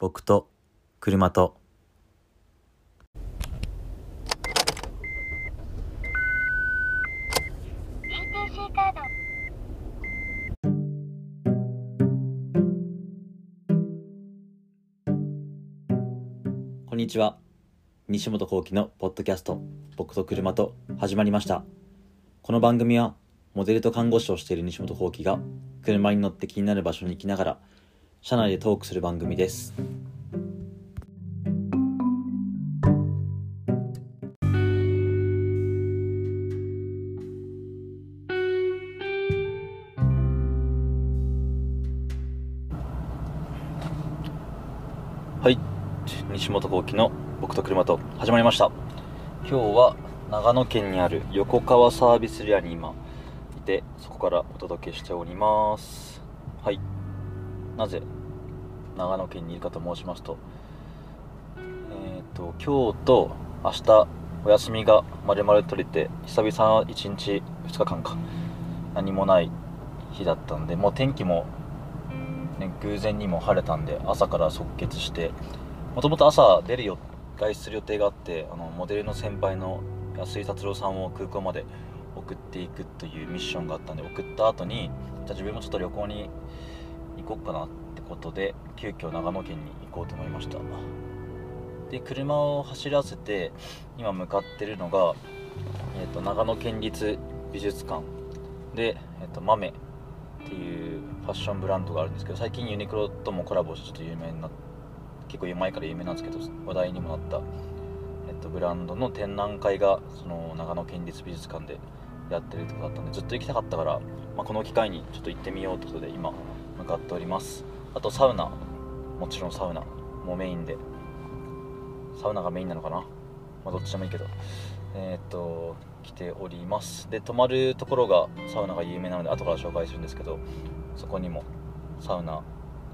僕と車と。こんにちは。西本幸喜のポッドキャスト僕と車と始まりました。この番組はモデルと看護師をしている西本幸喜が車に乗って気になる場所に行きながら車内でトークする番組です。はい。西本幸喜の僕と車と始まりました。今日は長野県にある横川サービスエリアに今いてそこからお届けしております。はい。なぜ長野県にいるかと申しますとえっ、と今日と明日お休みが丸々取れて久々1日2日間か。何もない日だったんでもう天気もね、偶然にも晴れたんで朝から即決してもともと朝出るよ外出する予定があってあのモデルの先輩の安井達郎さんを空港まで送っていくというミッションがあったんで送った後にじゃあ自分もちょっと旅行に行こうかなってことで急遽長野県に行こうと思いました。で車を走らせて今向かってるのが、えー、と長野県立美術館。で、えー、と豆っていうファッションブランドがあるんですけど最近ユニクロともコラボしてちょっと有名にな結構前から有名なんですけど話題にもなった、えっと、ブランドの展覧会がその長野県立美術館でやってるってことだったんでずっと行きたかったから、まあ、この機会にちょっと行ってみようってことで今向かっております。あとサウナ。もちろんサウナ。もメインで。サウナがメインなのかな、まあ、どっちでもいいけど。えーっと来ております。で泊まるところがサウナが有名なので後から紹介するんですけどそこにもサウナ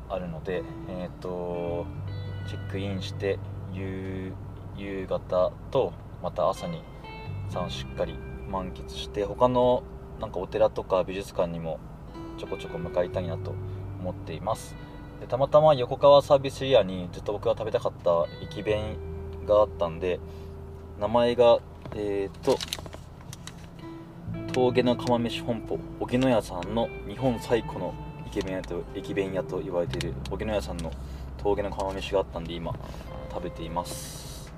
あるのでえーっとチェックインして夕夕方とまた朝にサウナしっかり満喫して他のなんかお寺とか美術館にもちょこちょこ向かいたいなと思っています。でたまたま横川サービスエリアにずっと僕が食べたかった駅弁があったんで名前がえっ、と峠の釜飯本舗荻野屋さんの日本最古の駅弁屋と駅弁屋と言われている荻野屋さんの峠の釜飯があったんで今食べています。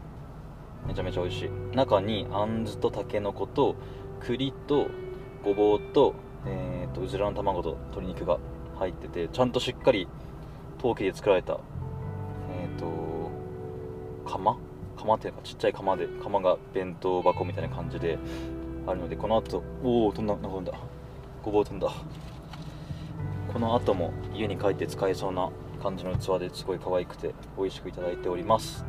めちゃめちゃ美味しい。中にあんずとたけのこと栗とごぼうと,、えー、とうずらの卵と鶏肉が入っててちゃんとしっかり陶器で作られたえっ、と釜？釜っていうかちっちゃい釜で釜が弁当箱みたいな感じであるのでこの後おお飛んだなんか飛んだ。ごぼう飛んだ。この後も家に帰って使えそうな感じの器ですごい可愛くて美味しくいただいております。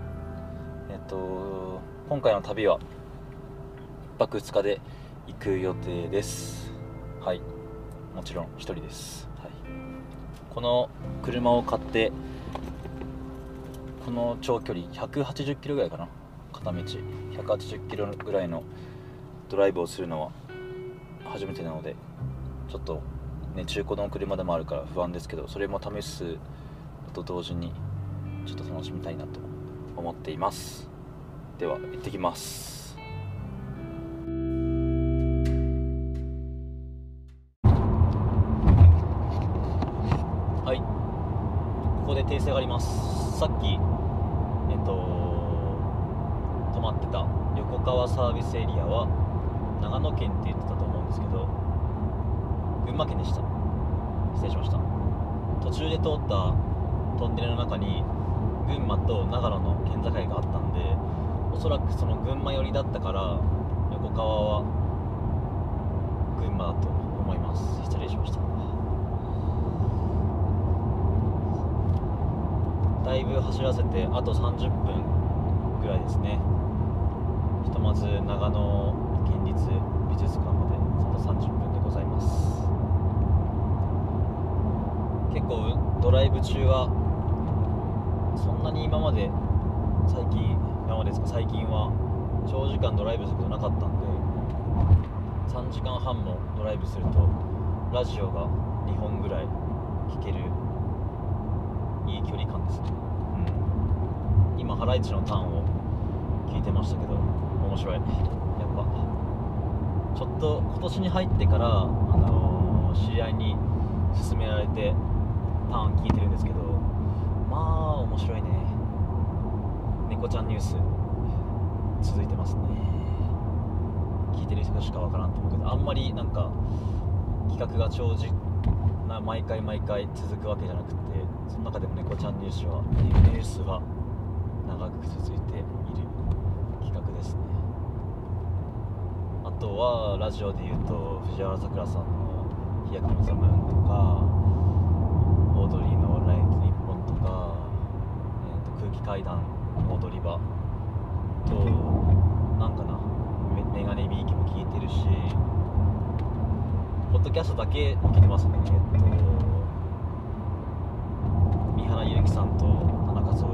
えっと今回の旅は1泊2日で行く予定です。はい。もちろん1人です、この車を買ってこの長距離180キロぐらいかな。片道180キロぐらいのドライブをするのは初めてなのでちょっとね中古の車でもあるから不安ですけどそれも試すのと同時にちょっと楽しみたいなと思っています。では行ってきます。ます。さっきえっと泊まってた横川サービスエリアは長野県って言ってたと思うんですけど群馬県でした。失礼しました。途中で通ったトンネルの中に群馬と長野の県境があったんでおそらくその群馬寄りだったから横川は群馬だと思います。失礼しました。だいぶ走らせてあと30分ぐらいですね。ひとまず長野県立美術館まであと30分でございます。結構ドライブ中はそんなに今まで最近今までですか？最近は長時間ドライブすることなかったんで3時間半もドライブするとラジオが2本ぐらい聴けるいい距離感ですね、うん、ハライチのターンを聞いてましたけど面白い。やっぱちょっと今年に入ってから、あのー知り合いに勧められてターン聞いてるんですけどまあ面白いね。猫ちゃんニュース続いてますね。聞いてる人しかわからんと思うけどあんまりなんか企画が長時な毎回毎回続くわけじゃなくてその中でも猫ちゃんニュースはニュースは長く続いている企画ですね。あとはラジオで言うと藤原さくらさんの「飛躍のザムーン」とかオードリーの「ライン日本」とか、えー、と空気階段踊り場となんかなメメガネビーキも聞いてるしポッドキャストだけ聞いてますね。えっと三原由紀さんと田中壮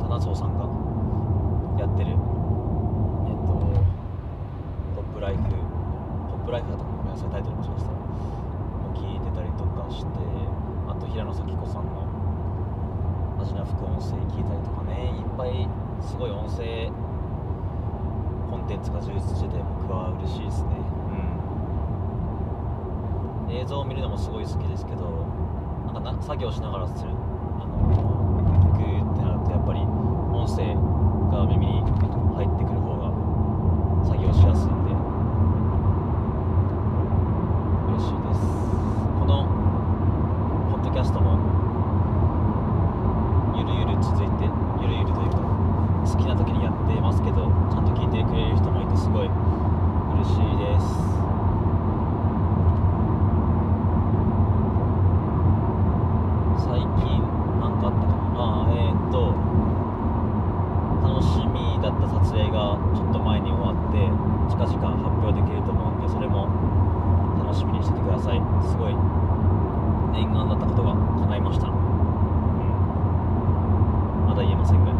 田中壮さんがやってるえっとポップライフポップライフだったかなごめんなさいタイトルもしかしたも聞いてたりとかしてあと平野咲子さんのマジな副音声聞いたりとかね。いっぱいすごい音声コンテンツが充実してて僕は嬉しいですね。うん。映像を見るのもすごい好きですけどなんかな作業しながらするあの聞くってなるとやっぱり音声が耳に入ってくる方が作業しやすいんで嬉しいですこのポッドキャストもゆるゆる続いてゆるゆるというか好きな時にやってますけどちゃんと聞いてくれる人もいてすごい嬉しいです最近なんかあったかなあえー、っと楽しみだった撮影がちょっと前に終わって近々発表できると思うんでそれも楽しみにしててくださいすごい念願だったことが叶いました、うん、まだ言えませんが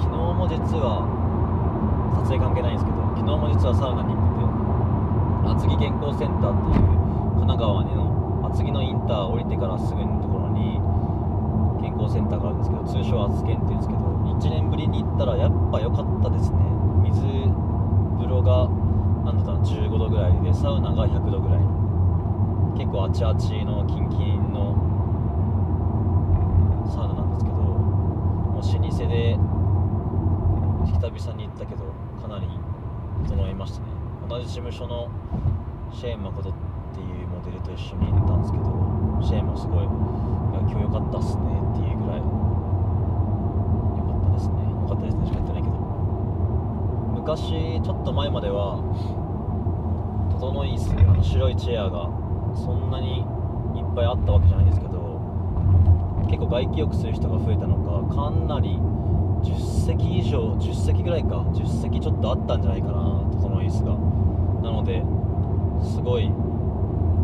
昨日も実は撮影関係ないんですけど昨日も実はサウナに行ってて厚木健康センターっていう神奈川の厚木のインター降りてからすぐのところに健康センターがあるんですけど通称厚健っていうんですけど1年ぶりに行ったらやっぱ良かったですね。水風呂がなんだったら15度ぐらいでサウナが100度ぐらい。結構あちあちのキンキンのサウナなんですけどもう老舗で久々に行ったけど整いましたね。同じ事務所のシェーン誠っていうモデルと一緒に行ったんですけどシェーンもすごい「今日良かったっすね」っていうぐらい良かったですね。良かったですねしか言ってないけど。昔ちょっと前までは整い椅子あの白いチェアがそんなにいっぱいあったわけじゃないですけど結構外気浴する人が増えたのかかなり10席以上10席ぐらいか10席ちょっとあったんじゃないかな。整い椅子がなのですごい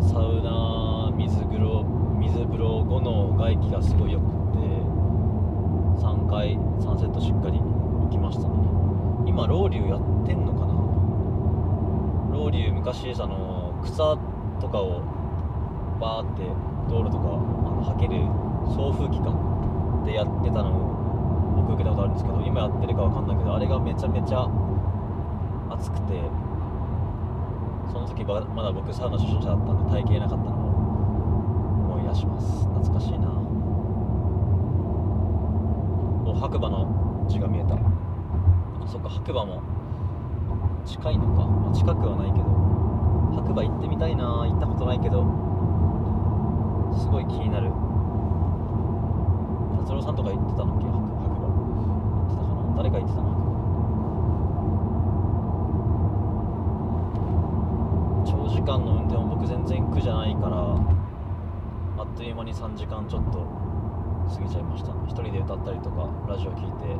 サウナ水風呂水風呂後の外気がすごいよくて3回3セットしっかり行きましたね。今ロウリュやってんのかな？ロウリュ昔あの草とかをバーって道路とかあの履ける送風機かでやってたのを僕受けたことあるんですけど今やってるかわかんないけどあれがめちゃめちゃ暑くてその時ばまだ僕サウナ初心者だったんで体験なかったのを思い出します。懐かしいな。お白馬の字が見えた。そっか白馬も近いのか、まあ、近くはないけど白馬行ってみたいな。行ったことないけどすごい気になる。達郎さんとか行ってたのっけ？白馬。行ってたかな？誰か行ってたな長時間の運転も僕全然苦じゃないからあっという間に3時間ちょっと過ぎちゃいました。一人で歌ったりとかラジオ聞いて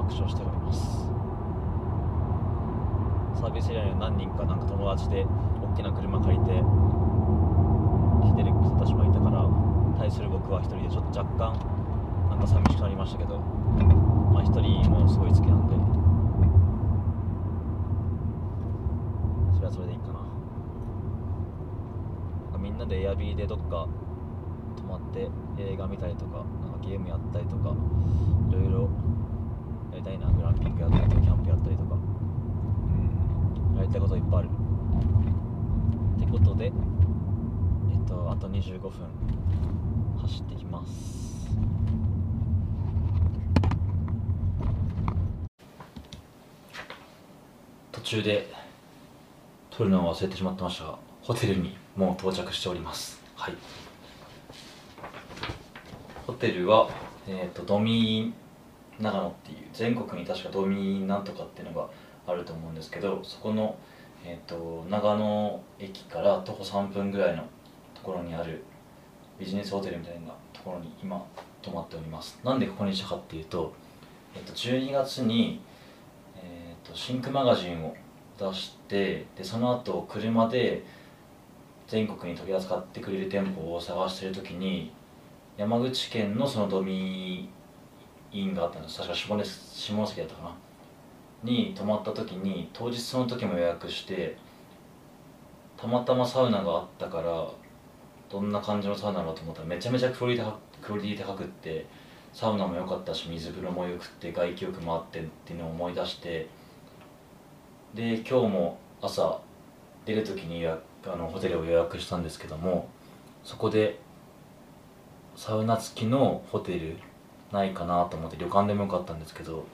爆笑しております。サービスエリアに何人かなんか友達で大きな車借りて来てる人たちもいたから対する僕は一人でちょっと若干なんか寂しくなりましたけどまあ一人もすごい好きなんでエアビーでどっか泊まって映画見たりとかなんかゲームやったりとかいろいろやりたいな。グランピングやったりとかキャンプやったりとか。うん。やりたいこといっぱいある。ってことでえっとあと25分走ってきます。途中で撮るのを忘れてしまってましたがホテルにもう到着しております。はい。ホテルは、えー、とドミー長野っていう全国に確かドミーなんとかっていうのがあると思うんですけどそこの、えー、と長野駅から徒歩3分ぐらいのところにあるビジネスホテルみたいなところに今泊まっております。なんでここにしたかっていうと,、えー、と12月に、えー、とシンクマガジンを出してでその後車で全国に取り扱ってくれる店舗を探してる時に山口県のそのドミインがあったんです。確か下下関だったかな。に泊まった時に当日その時も予約してたまたまサウナがあったからどんな感じのサウナだろうと思ったらめちゃめちゃクオリティクオリティ高くってサウナも良かったし水風呂もよくって外気浴もあってっていうのを思い出してで今日も朝出る時に予約あのホテルを予約したんですけどもそこでサウナ付きのホテルないかなと思って旅館でもよかったんですけど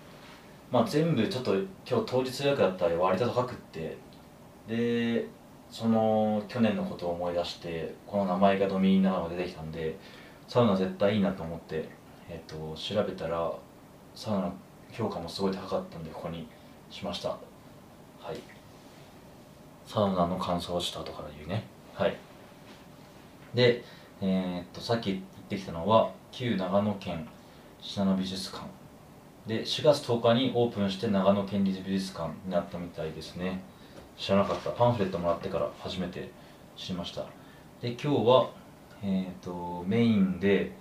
まあ全部ちょっと今日当日予約だったら割と高くってでその去年のことを思い出してこの名前がドミーナが出てきたんでサウナ絶対いいなと思って、えー、と調べたらサウナ評価もすごい高かったんでここにしました。サウナの乾燥した後から言うね。はい。でえー、っとさっき言ってきたのは旧長野県信濃美術館。で4月10日にオープンして長野県立美術館になったみたいですね。知らなかった。パンフレットもらってから初めて知りました。で今日は、えーと、メインで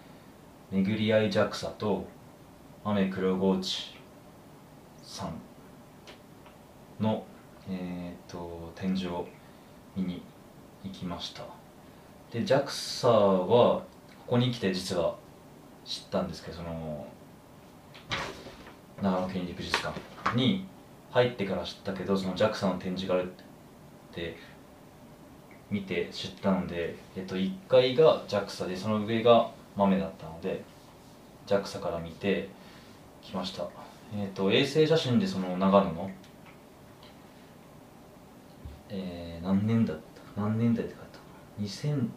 巡り合い JAXA と雨黒河内さんの、えーと、展示を見に行きました。で JAXA はここに来て実は知ったんですけどその長野県立美術館に入ってから知ったけどその JAXA の展示があるって見て知ったので、えっと、1階が JAXA でその上が豆だったので JAXA から見てきました、えっと、衛星写真でその長野の、えー、何年だった何年代って書いた2000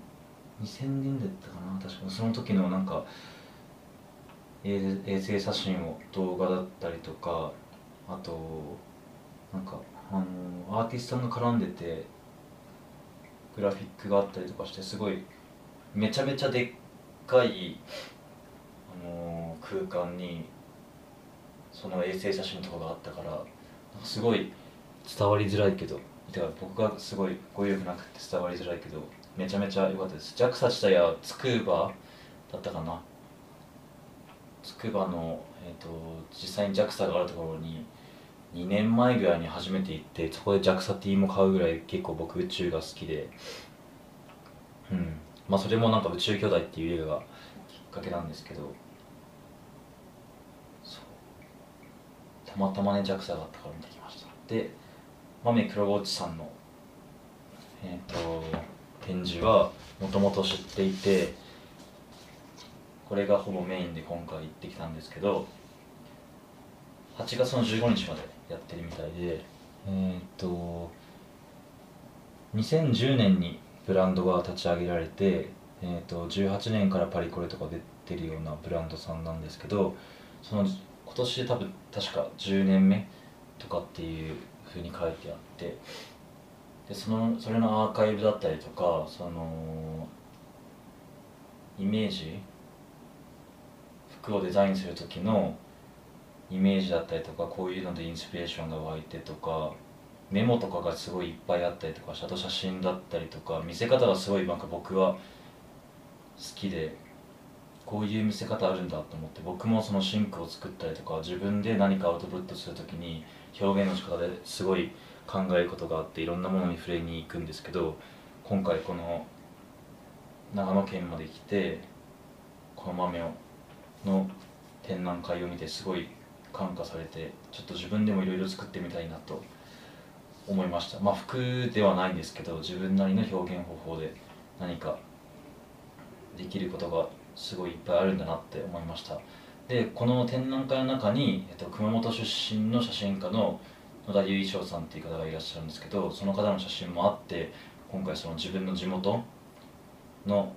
2000年代だったかな？確かその時のなんか衛星写真を動画だったりとかあとなんかあのアーティストさんが絡んでてグラフィックがあったりとかしてすごいめちゃめちゃでっかい、あの空間にその衛星写真とかがあったからすごい伝わりづらいけど。てか僕がすごい語彙力なくて伝わりづらいけどめちゃめちゃ良かったです。JAXA 自体はつくばだったかな。つくばの、えーと、実際に JAXA があるところに2年前ぐらいに初めて行ってそこで JAXA-T も買うぐらい結構僕宇宙が好きで。うん。まあそれもなんか宇宙兄弟っていう映画がきっかけなんですけど。たまたまね JAXA があったから見てきました。で豆黒河内さんのえ、ー、と展示はもともと知っていてこれがほぼメインで今回行ってきたんですけど8月の15日までやってるみたいでえっ、と2010年にブランドが立ち上げられて、えーと、18年からパリコレとか出てるようなブランドさんなんですけどその今年で多分確か10年目とかっていうふうに書いてあってでそのそれのアーカイブだったりとかそのイメージ服をデザインする時のイメージだったりとかこういうのでインスピレーションが湧いてとかメモとかがすごいいっぱいあったりとかあと写真だったりとか見せ方がすごいなんか僕は好きでこういう見せ方あるんだと思って僕もそのシンクを作ったりとか自分で何かアウトプットする時に表現の仕方ですごい考えることがあっていろんなものに触れに行くんですけど今回この長野県まで来てこの豆をの展覧会を見てすごい感化されてちょっと自分でもいろいろ作ってみたいなと思いました。まあ服ではないんですけど自分なりの表現方法で何かできることがすごいいっぱいあるんだなって思いました。でこの展覧会の中に、えっと、熊本出身の写真家の野田由衣翔さんっていう方がいらっしゃるんですけどその方の写真もあって今回その自分の地元の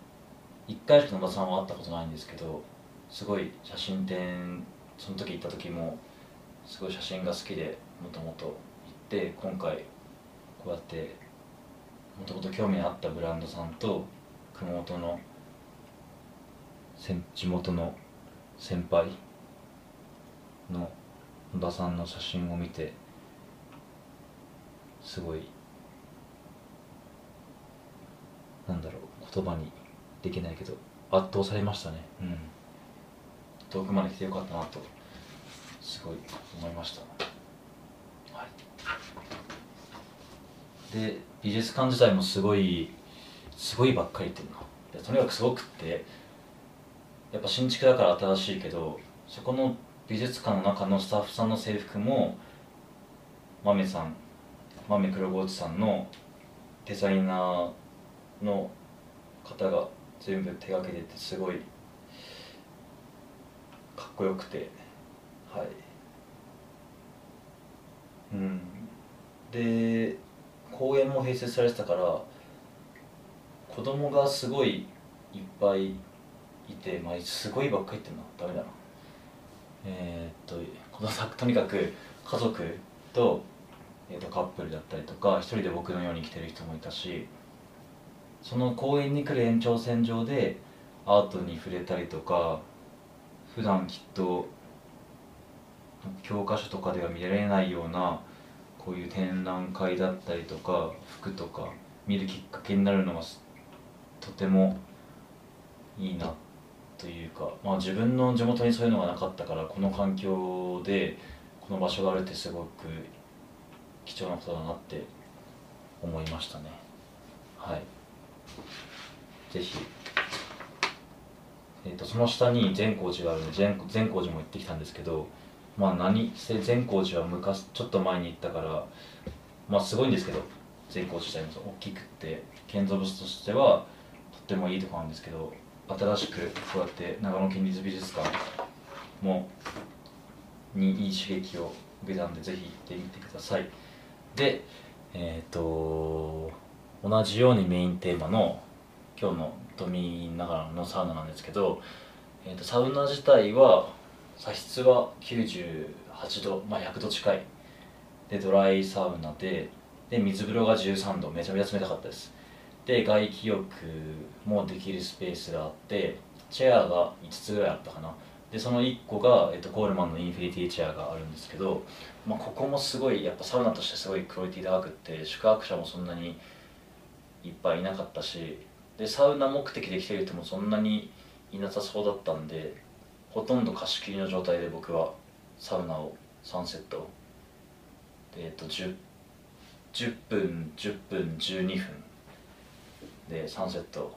1回しか野田さんは会ったことないんですけどすごい写真展その時行った時もすごい写真が好きでもともと行って今回こうやってもともと興味のあったブランドさんと熊本の地元の先輩の野田さんの写真を見てすごいなんだろう言葉にできないけど圧倒されましたね。うん。遠くまで来てよかったなとすごい思いました。はい。で美術館自体もすごいすごいばっかりっていうのでとにかくすごくってやっぱ新築だから新しいけどそこの美術館の中のスタッフさんの制服も豆さん豆黒河内さんのデザイナーの方が全部手がけててすごいかっこよくて。はい。うん。で公園も併設されてたから子供がすごいいっぱいいて、まあ、すごいばっかり言ってんなダメだな。えー、っとこの作 とにかく家族と,、えー、とカップルだったりとか一人で僕のように来てる人もいたしその公園に来る延長線上でアートに触れたりとか普段きっと教科書とかでは見られないようなこういう展覧会だったりとか服とか見るきっかけになるのがとてもいいなというか、まあ、自分の地元にそういうのがなかったからこの環境でこの場所があるってすごく貴重なことだなって思いましたね。はい。ぜひ。えー、とその下に善光寺があるんで善善光寺も行ってきたんですけどまあ何せ善光寺は昔ちょっと前に行ったからまあすごいんですけど善光寺自体も大きくって建造物としてはとってもいいとこなんですけど新しくこうやって長野県立美術館もにいい刺激を受けたんでぜひ行ってみてください。でえっ、ー、と同じようにメインテーマの今日の都民ながらのサウナなんですけど、えーと、サウナ自体は茶室は98度、まあ、100度近い。でドライサウナでで水風呂が13度めちゃめちゃ冷たかったです。で外気浴もできるスペースがあってチェアが5つぐらいあったかな。でその1個が、えーと、コールマンのインフィニティチェアがあるんですけど、まあ、ここもすごいやっぱサウナとしてすごいクオリティ高くって宿泊者もそんなにいっぱいいなかったしでサウナ目的で来てる人もそんなにいなさそうだったんでほとんど貸し切りの状態で僕はサウナを3セット。でえっと 10, 10分10分12分で3セット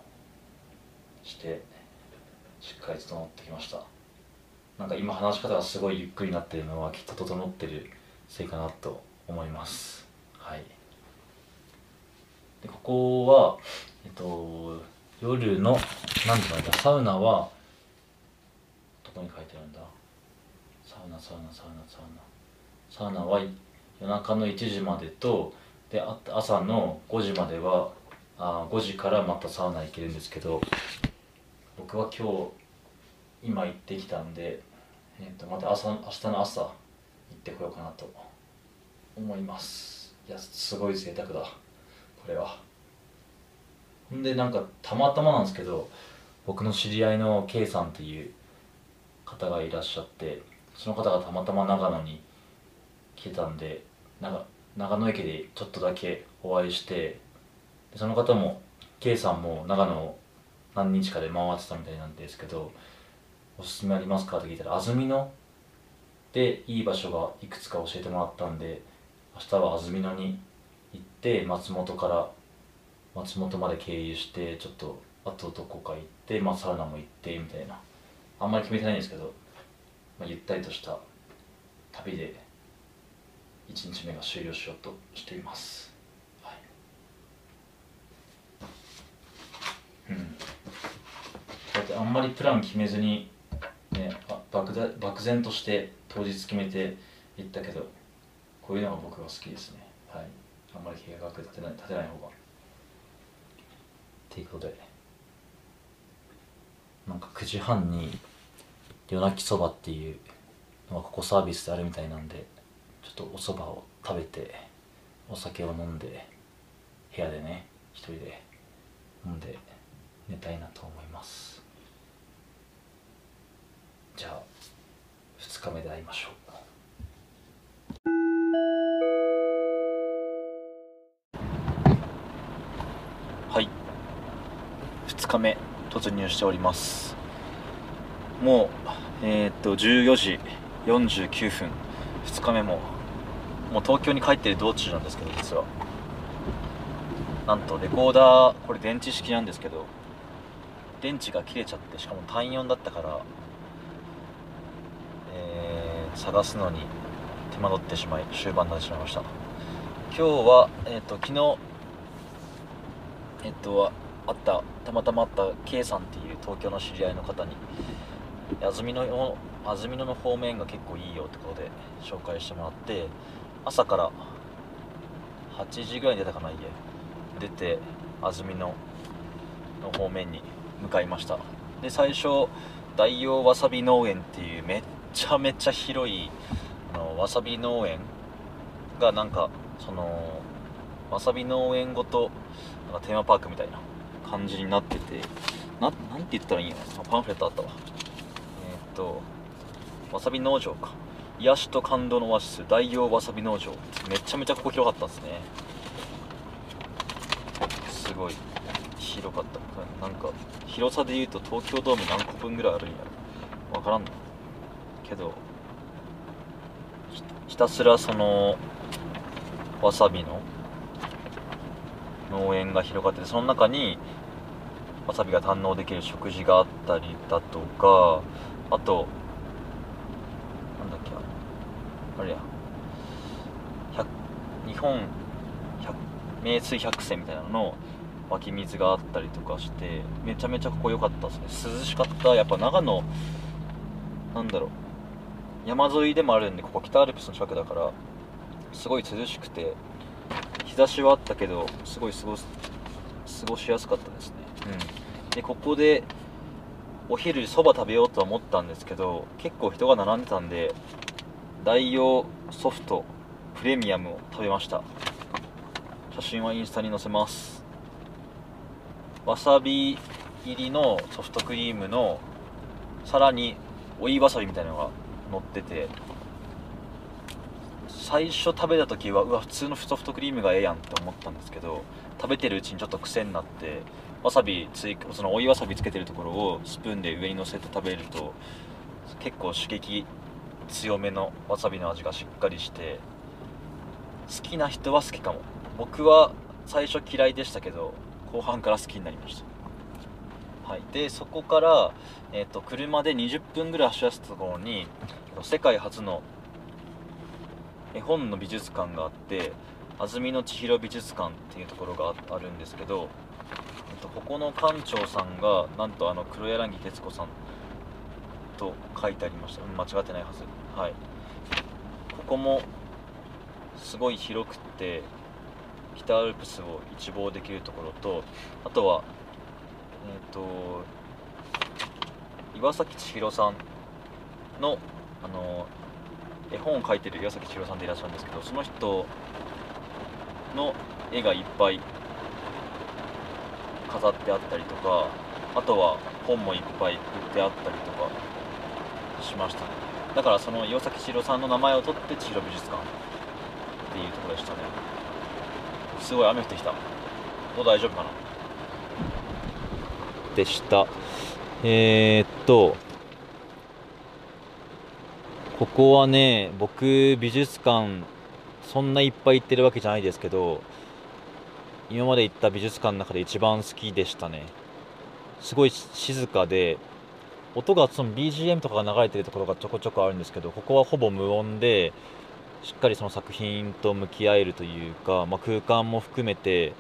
してしっかり整ってきました。なんか今話し方がすごいゆっくりになってるのはきっと整ってるせいかなと思います。はい。でここはえっと夜の何て書いてあるサウナはどこに書いてあるんだ？サウナサウナサウナサウナ。サウナは夜中の1時までとで朝の5時まではあ5時からまたサウナ行けるんですけど僕は今日今行ってきたんで、えー、とまた朝明日の朝行ってこようかなと思います。いやすごい贅沢だこれは。ほんでなんかたまたまなんですけど僕の知り合いの K さんっていう方がいらっしゃってその方がたまたま長野に来てたんで長長野駅でちょっとだけお会いしてでその方も K さんも長野何日かで回ってたみたいなんですけどおすすめありますか？って聞いたら安曇野。でいい場所がいくつか教えてもらったんで明日は安曇野に行って松本から松本まで経由してちょっとあとどこか行って、まあ、サウナも行ってみたいな。あんまり決めてないんですけど、まあ、ゆったりとした旅で1日目が終了しようとしていますはいうんこうやってあんまりプラン決めずにねあ漠然として当日決めて行ったけどこういうのが僕は好きですね。はい。あんまり計画立てない立てない方が。っていうことで。なんか9時半に夜泣きそばっていうのがここサービスであるみたいなんでちょっとおそばを食べてお酒を飲んで部屋でね一人で飲んで寝たいなと思います。じゃあ2日目で会いましょう。はい。2日目突入しております。もうえーっと14時49分。2日目ももう東京に帰ってる道中なんですけど実は。なんとレコーダーこれ電池式なんですけど電池が切れちゃってしかも単4だったから探すのに手間取ってしまい終盤になってしまいました。今日はえーっと昨日えっとあったたまたまあった K さんっていう東京の知り合いの方に安曇野の安曇野の方面が結構いいよってことで紹介してもらって朝から8時ぐらいに出たかな家。出て安曇野の方面に向かいました。で最初大王わさび農園っていうめっちゃめちゃ広いあのわさび農園がなんかそのわさび農園ごとなんかテーマパークみたいな感じになっててななんて言ったらいいんやろ。パンフレットあったわ。えーっとわさび農場か。癒しと感動のオアシス大王わさび農場。めちゃめちゃここ広かったんですね。すごい。広かった。なんか広さで言うと東京ドーム何個分ぐらいあるんやろ。わからんのけどひたすらそのわさびの農園が広がっててその中にわさびが堪能できる食事があったりだとかあとなんだっけあれや。日本名水百選みたいなのの湧き水があったりとかしてめちゃめちゃここ良かったですね。涼しかった。やっぱ長野なんだろう。山沿いでもあるんでここ北アルプスの近くだからすごい涼しくて日差しはあったけどすごい過ごす過ごしやすかったですね。うん。でここでお昼そば食べようとは思ったんですけど結構人が並んでたんで大王ソフトプレミアムを食べました。写真はインスタに載せます。わさび入りのソフトクリームのさらに追いわさびみたいなのが乗ってて最初食べた時はうわ普通のソフトクリームがええやんって思ったんですけど食べてるうちにちょっと癖になってわさび追加その追いわさびつけてるところをスプーンで上に乗せて食べると結構刺激強めのわさびの味がしっかりして好きな人は好きかも。僕は最初嫌いでしたけど後半から好きになりました。はい。でそこから、えー、と車で20分ぐらい走らせたところに世界初の絵本の美術館があって安曇野千尋美術館っていうところがあるんですけど、えっと、ここの館長さんがなんとあの黒柳徹子さんと書いてありました、うん、間違ってないはず。はい。ここもすごい広くて北アルプスを一望できるところとあとはえっ、と岩崎千尋さんのあの絵本を描いてる岩崎千尋さんでいらっしゃるんですけどその人の絵がいっぱい飾ってあったりとかあとは本もいっぱい売ってあったりとかしましたね。だからその岩崎千尋さんの名前を取って千尋美術館っていうところでしたね。すごい雨降ってきた。もう大丈夫かな？でした。えー、っとここはね僕美術館そんないっぱい行ってるわけじゃないですけど今まで行った美術館の中で一番好きでしたね。すごい静かで音がその BGM とかが流れてるところがちょこちょこあるんですけどここはほぼ無音でしっかりその作品と向き合えるというか、まあ、空間も含めて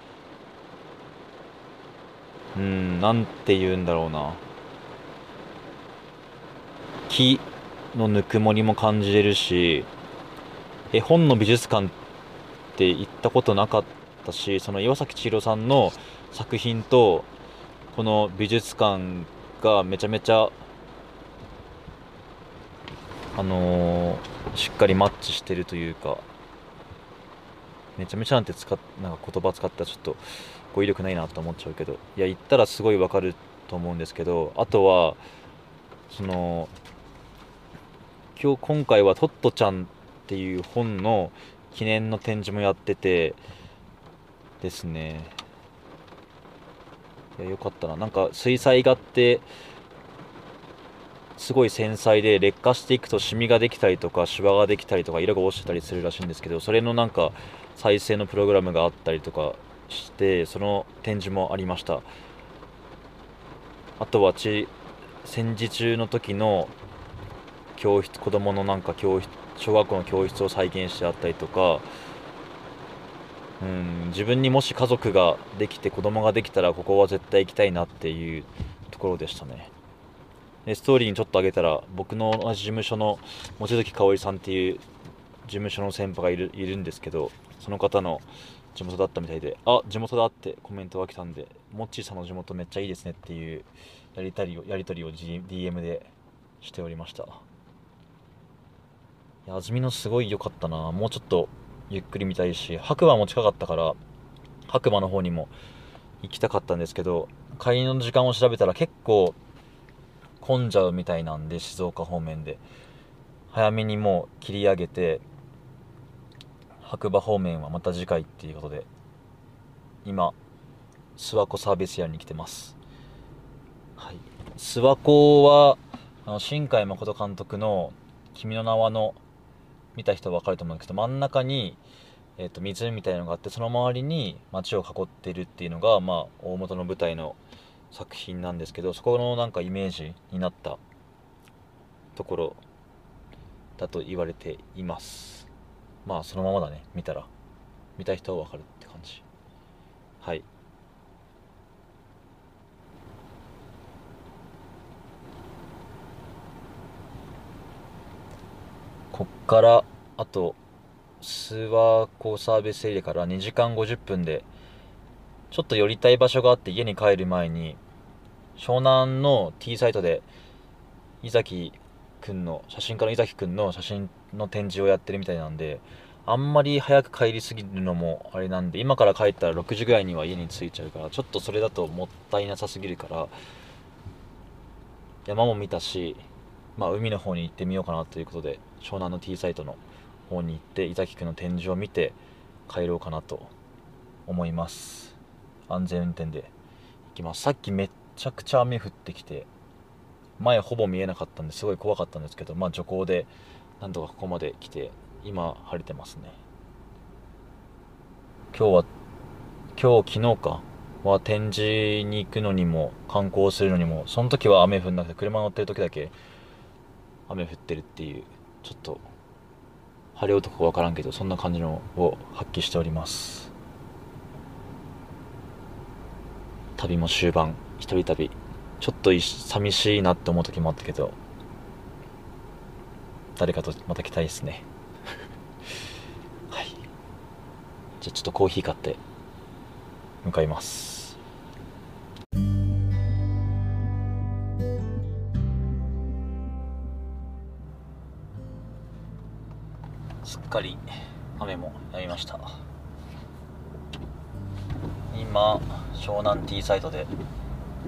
うんなんて言うんだろうな。木のぬくもりも感じれるし絵本の美術館って行ったことなかったしその岩崎千尋さんの作品とこの美術館がめちゃめちゃあのー、しっかりマッチしてるというかめちゃめちゃなんて使っなんか言葉使ったらちょっと語彙力ないなと思っちゃうけどいや言ったらすごいわかると思うんですけどあとはその今日今回はトットちゃんっていう本の記念の展示もやっててですね。いやよかったな。なんか水彩画ってすごい繊細で劣化していくとシミができたりとかシワができたりとか色が落ちてたりするらしいんですけどそれのなんか再生のプログラムがあったりとかしてその展示もありました。あとはち戦時中の時の教室子供のなんか教室小学校の教室を再現してあったりとかうん自分にもし家族ができて子供ができたらここは絶対行きたいなっていうところでしたね。でストーリーにちょっと上げたら僕の同じ事務所の望月香織さんっていう事務所の先輩がいるいるんですけどその方の地元だったみたいであ地元だってコメントが来たんでモッチーさんの地元めっちゃいいですねっていうやりたりをやり取りを DM でしておりました。いや安曇野すごい良かったな。もうちょっとゆっくり見たいし白馬も近かったから白馬の方にも行きたかったんですけど帰りの時間を調べたら結構混んじゃうみたいなんで静岡方面で。早めにもう切り上げて白馬方面はまた次回っていうことで今諏訪湖サービスエリアに来てます。はい。諏訪湖はあの新海誠監督の「君の名は」の見た人は分かると思うんですけど真ん中に、えー、と湖みたいのがあってその周りに街を囲ってるっていうのが、まあ、大元の舞台の作品なんですけどそこのなんかイメージになったところだと言われています。まあそのままだね。見たら。見たい人は分かるって感じ。はい。こっからあと諏訪湖サービスエリアから2時間50分でちょっと寄りたい場所があって家に帰る前に湘南の T サイトで伊崎くんの写真家の伊崎くんの写真の展示をやってるみたいなんであんまり早く帰りすぎるのもあれなんで今から帰ったら6時ぐらいには家に着いちゃうからちょっとそれだともったいなさすぎるから山も見たし、まあ、海の方に行ってみようかなということで湘南の T サイトの方に行って伊崎くんの展示を見て帰ろうかなと思います。安全運転で。行きます。さっきめっちゃくちゃ雨降ってきて前ほぼ見えなかったんですごい怖かったんですけどまあ徐行でなんとかここまで来て今晴れてますね。今日は今日昨日かは展示に行くのにも観光するのにもその時は雨降んなくて車乗ってる時だけ雨降ってるっていうちょっと晴れ男か分からんけどそんな感じのを発揮しております。旅も終盤一人旅。ちょっと寂しいなって思う時もあったけど誰かとまた来たいですね。はい。じゃあちょっとコーヒー買って向かいます。すっかり雨もやみました。今湘南 T サイトで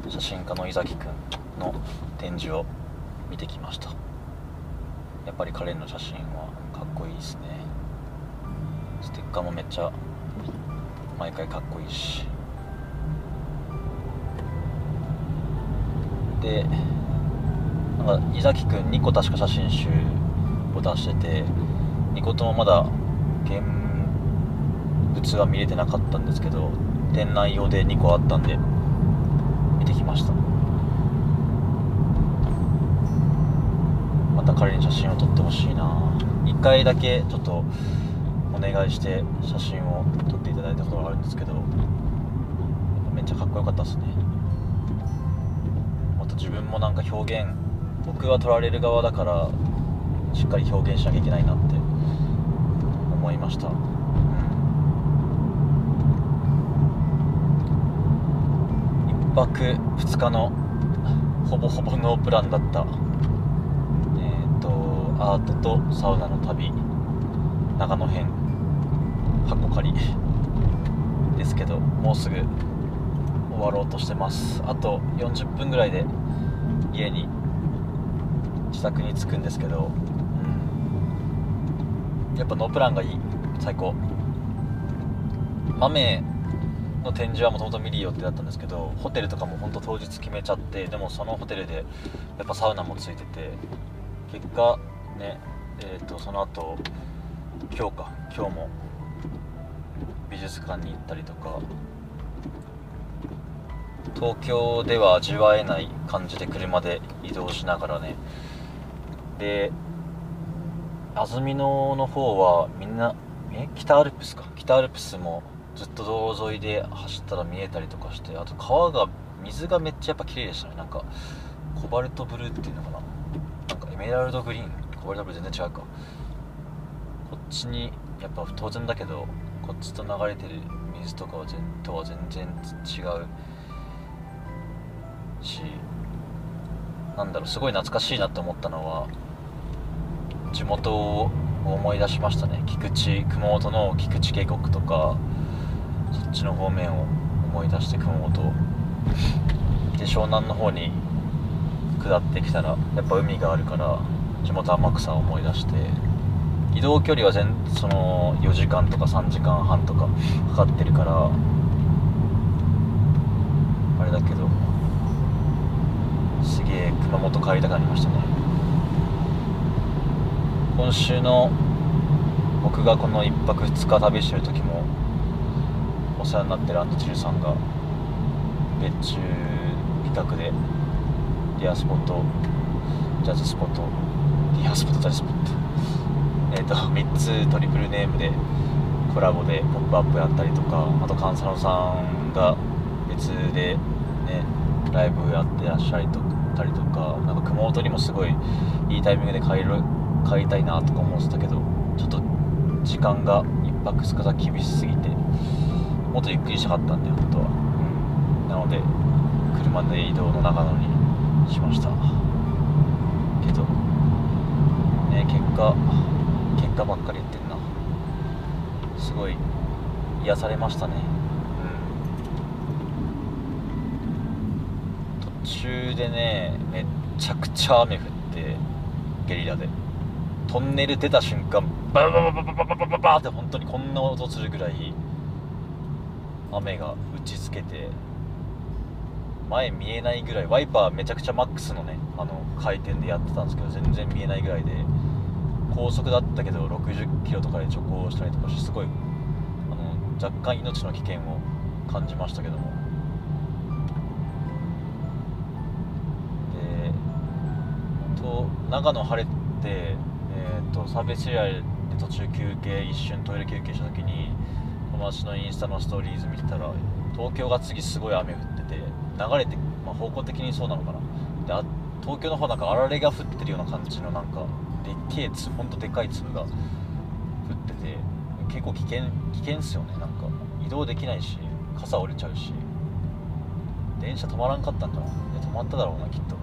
写真家の伊崎くんの展示を見てきました。やっぱり彼の写真はかっこいいですね。ステッカーもめっちゃ毎回かっこいいし。でなんか伊崎くん2個確か写真集を出してて2個ともまだ現物は見れてなかったんですけど店内用で2個あったんで見てきました。彼に写真を撮ってほしいな。1回だけちょっとお願いして写真を撮っていただいたことがあるんですけどめっちゃかっこよかったですね。もっと自分もなんか表現僕は撮られる側だからしっかり表現しなきゃいけないなって思いました、うん。1泊2日のほぼほぼノープランだった、アートとサウナの旅長野編箱借りですけどもうすぐ終わろうとしてます。あと40分ぐらいで家に自宅に着くんですけど、うん、やっぱノープランがいい。最高。豆の展示はもともと見る予定だったんですけどホテルとかも本当当日決めちゃってでもそのホテルでやっぱサウナもついてて結果ねえー、とその後今日か今日も美術館に行ったりとか東京では味わえない感じで車で移動しながらねで安曇野の方はみんなえ北アルプスか北アルプスもずっと道沿いで走ったら見えたりとかしてあと川が水がめっちゃやっぱ綺麗でしたね。なんかコバルトブルーっていうのかな。なんかエメラルドグリーン。コバルトブル全然違うか。こっちにやっぱ当然だけどこっちと流れてる水とかは全とは全然違う。しなんだろうすごい懐かしいなって思ったのは地元を思い出しましたね。菊池熊本の菊池渓谷とかそっちの方面を思い出して熊本。で湘南の方に下ってきたらやっぱ海があるから地元天草を思い出して移動距離は全その4時間とか3時間半とかかかってるからあれだけどすげえ熊本帰りたくなりましたね。今週の僕がこの1泊2日旅してる時もお世話になってるアンドチルさんが別注企画でディアスポットジャズスポットディアスポットジャズスポット。えっ、ー、と3つトリプルネームでコラボで「ポップアップやったりとかあとカンサノさんが別でねライブやってらっしゃりとたりとかなんか熊本にもすごいいいタイミングで帰る帰りたいなとか思ってたけどちょっと時間が1泊2日が厳しすぎてもっとゆっくりしたかったんで本当は、うん、なので車で移動の長野にしましたけどね結果結果ばっかり言ってんな。すごい癒されましたね。うん。途中でねめっちゃくちゃ雨降ってゲリラで。トンネル出た瞬間ババババババババババって本当にこんな音するぐらい雨が打ちつけて前見えないぐらいワイパーめちゃくちゃマックスのねあの回転でやってたんですけど全然見えないぐらいで高速だったけど60キロとかで徐行したりとかしてすごいあの若干命の危険を感じましたけども。でと長野晴れて、えーと、サービスエリアで途中休憩一瞬トイレ休憩した時に友達のインスタのストーリーズ見てたら東京が次すごい雨降ってて流れて、まあ、方向的にそうなのかな。で東京の方なんかあられが降ってるような感じのなんかでっけえほんとでかい粒が降ってて結構危険危険っすよねなんか。移動できないし傘折れちゃうし。電車止まらんかったんじゃな。い止まっただろうなきっと。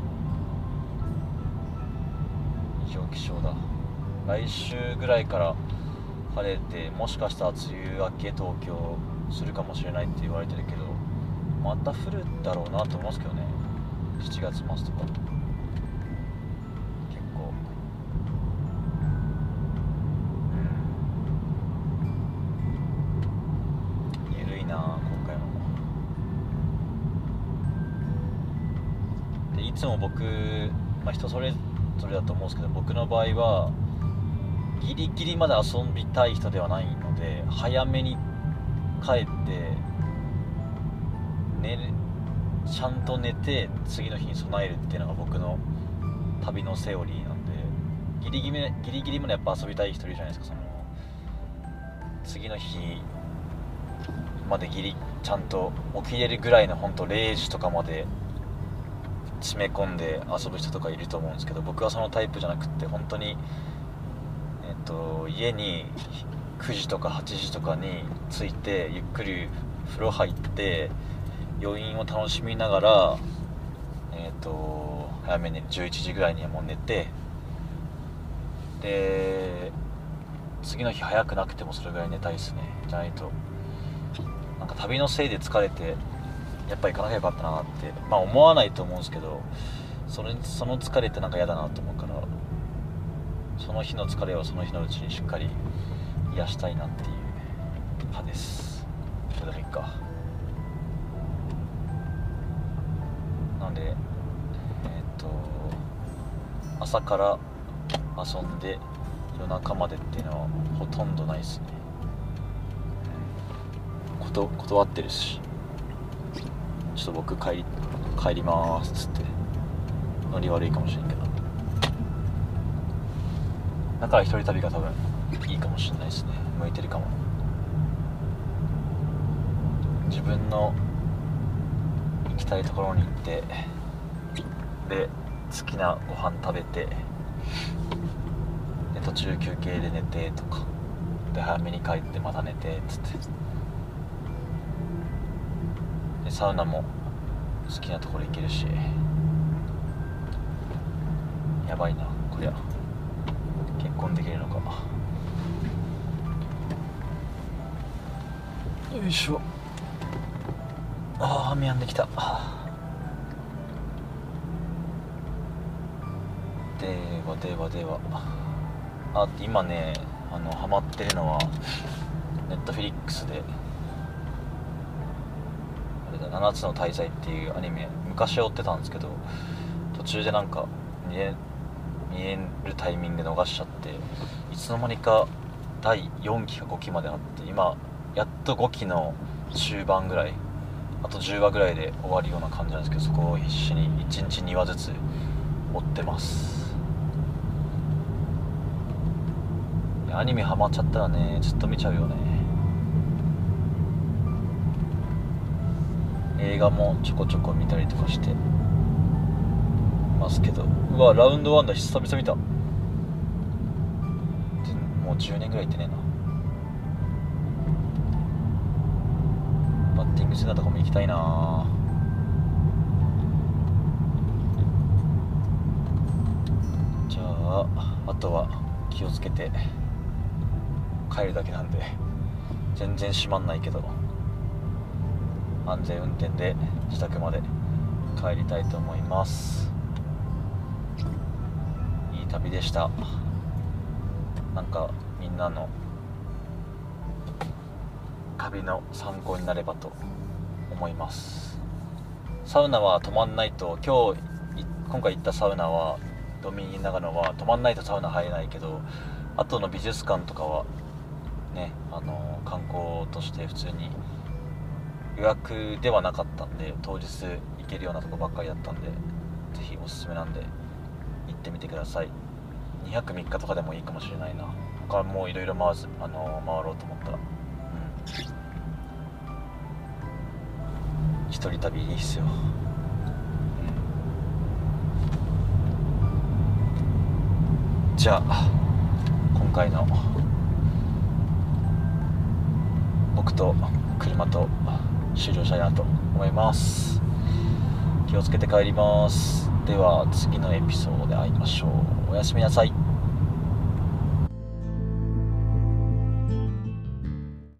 異常気象だ。来週ぐらいから晴れてもしかしたら梅雨明け東京するかもしれないって言われてるけどまた降るだろうなと思いますけどね。7月末とか。でいつも僕、まあ、人それぞれだと思うんですけど僕の場合はギリギリまで遊びたい人ではないので早めに帰って寝るちゃんと寝て次の日に備えるっていうのが僕の旅のセオリーなんでギリギリギリギリまでやっぱ遊びたい人いるじゃないですかその次の日までギリちゃんと起きれるぐらいの本当0時とかまで詰め込んで遊ぶ人とかいると思うんですけど僕はそのタイプじゃなくって本当にえっと家に9時とか8時とかに着いてゆっくり風呂入って余韻を楽しみながらえっと早めに11時ぐらいにはもう寝てで次の日早くなくてもそれぐらい寝たいですねじゃないと。なんか旅のせいで疲れてやっぱ行かなきゃよかったなってまあ思わないと思うんですけどそれその疲れってなんか嫌だなと思うからその日の疲れをその日のうちにしっかり癒したいなっていう派です。それでもいいか。なんでえっ、と朝から遊んで夜中までっていうのはほとんどないですね。こと断ってるし。ちょっと僕帰り帰りますっつって。ノリ悪いかもしれんけど。だから一人旅が多分いいかもしれないですね。向いてるかも。自分の行きたいところに行ってで好きなご飯食べてで途中休憩で寝てとか。で早めに帰ってまた寝てっつって。サウナも好きなところ行けるし。やばいなこりゃ。結婚できるのか。よいしょ。ああ雨やんできた。ではではでは。あ今ねあのハマってるのはネットフィリックスであれだ7つの大罪っていうアニメ昔は追ってたんですけど途中でなんか見え見えるタイミング逃しちゃっていつの間にか第4期か5期まであって今やっと5期の中盤ぐらいあと10話ぐらいで終わるような感じなんですけどそこを必死に1日2話ずつ追ってます。アニメハマっちゃったらねずっと見ちゃうよね。映画もちょこちょこ見たりとかしてますけど。うわラウンドワンだ久々見た。もう10年ぐらい行ってねえな。バッティングセンターとかも行きたいな。じゃああとは気をつけて帰るだけなんで全然閉まんないけど。安全運転で自宅まで帰りたいと思います。いい旅でした。なんかみんなの旅の参考になればと思います。サウナは止まんないと今日今回行ったサウナはドミニ長野は止まんないとサウナ入れないけど後の美術館とかはねあの観光として普通に予約ではなかったんで当日行けるようなとこばっかりだったんでぜひおすすめなんで行ってみてください。2泊3日とかでもいいかもしれないな。他もいろいろ回すあの回ろうと思ったら。うん。一人旅いいっすよ。じゃあ今回の僕と車と終了したいなと思います。気をつけて帰ります。では次のエピソードで会いましょう。おやすみなさい。